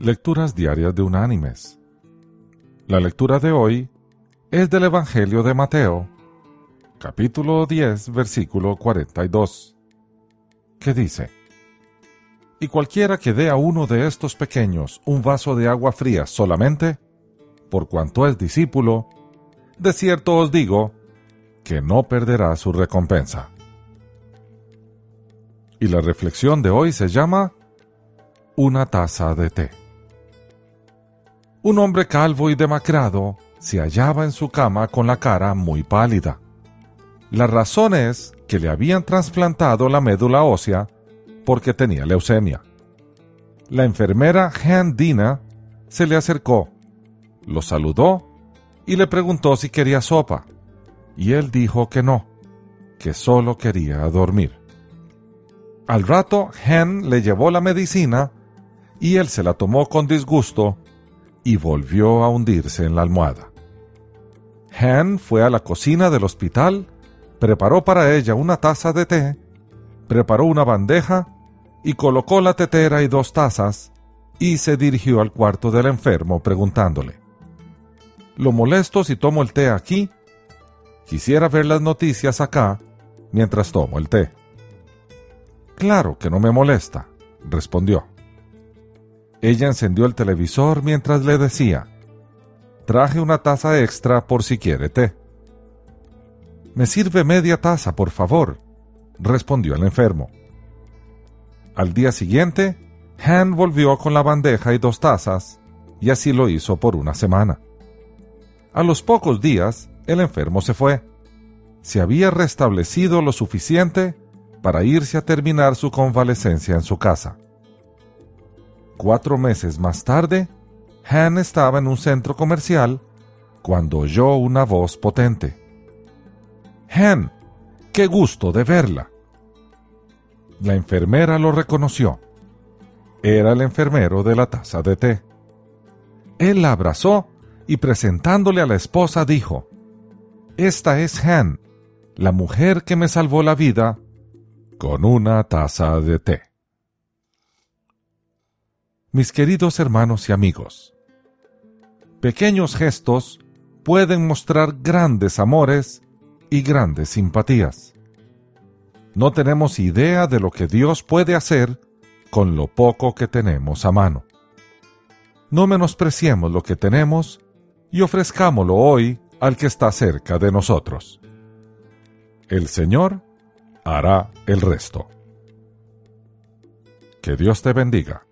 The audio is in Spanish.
Lecturas Diarias de Unánimes. La lectura de hoy es del Evangelio de Mateo, capítulo 10, versículo 42, que dice, Y cualquiera que dé a uno de estos pequeños un vaso de agua fría solamente, por cuanto es discípulo, de cierto os digo, que no perderá su recompensa. Y la reflexión de hoy se llama Una taza de té. Un hombre calvo y demacrado se hallaba en su cama con la cara muy pálida. La razón es que le habían trasplantado la médula ósea porque tenía leucemia. La enfermera Han Dina se le acercó, lo saludó y le preguntó si quería sopa, y él dijo que no, que solo quería dormir. Al rato, Han le llevó la medicina y él se la tomó con disgusto y volvió a hundirse en la almohada. Han fue a la cocina del hospital, preparó para ella una taza de té, preparó una bandeja y colocó la tetera y dos tazas y se dirigió al cuarto del enfermo preguntándole, ¿Lo molesto si tomo el té aquí? Quisiera ver las noticias acá mientras tomo el té. Claro que no me molesta, respondió. Ella encendió el televisor mientras le decía, traje una taza extra por si quiere té. Me sirve media taza, por favor, respondió el enfermo. Al día siguiente, Han volvió con la bandeja y dos tazas, y así lo hizo por una semana. A los pocos días, el enfermo se fue. Se había restablecido lo suficiente para irse a terminar su convalecencia en su casa. Cuatro meses más tarde, Han estaba en un centro comercial cuando oyó una voz potente. Han, qué gusto de verla. La enfermera lo reconoció. Era el enfermero de la taza de té. Él la abrazó y presentándole a la esposa dijo, Esta es Han, la mujer que me salvó la vida con una taza de té. Mis queridos hermanos y amigos, pequeños gestos pueden mostrar grandes amores y grandes simpatías. No tenemos idea de lo que Dios puede hacer con lo poco que tenemos a mano. No menospreciemos lo que tenemos y ofrezcámoslo hoy al que está cerca de nosotros. El Señor hará el resto. Que Dios te bendiga.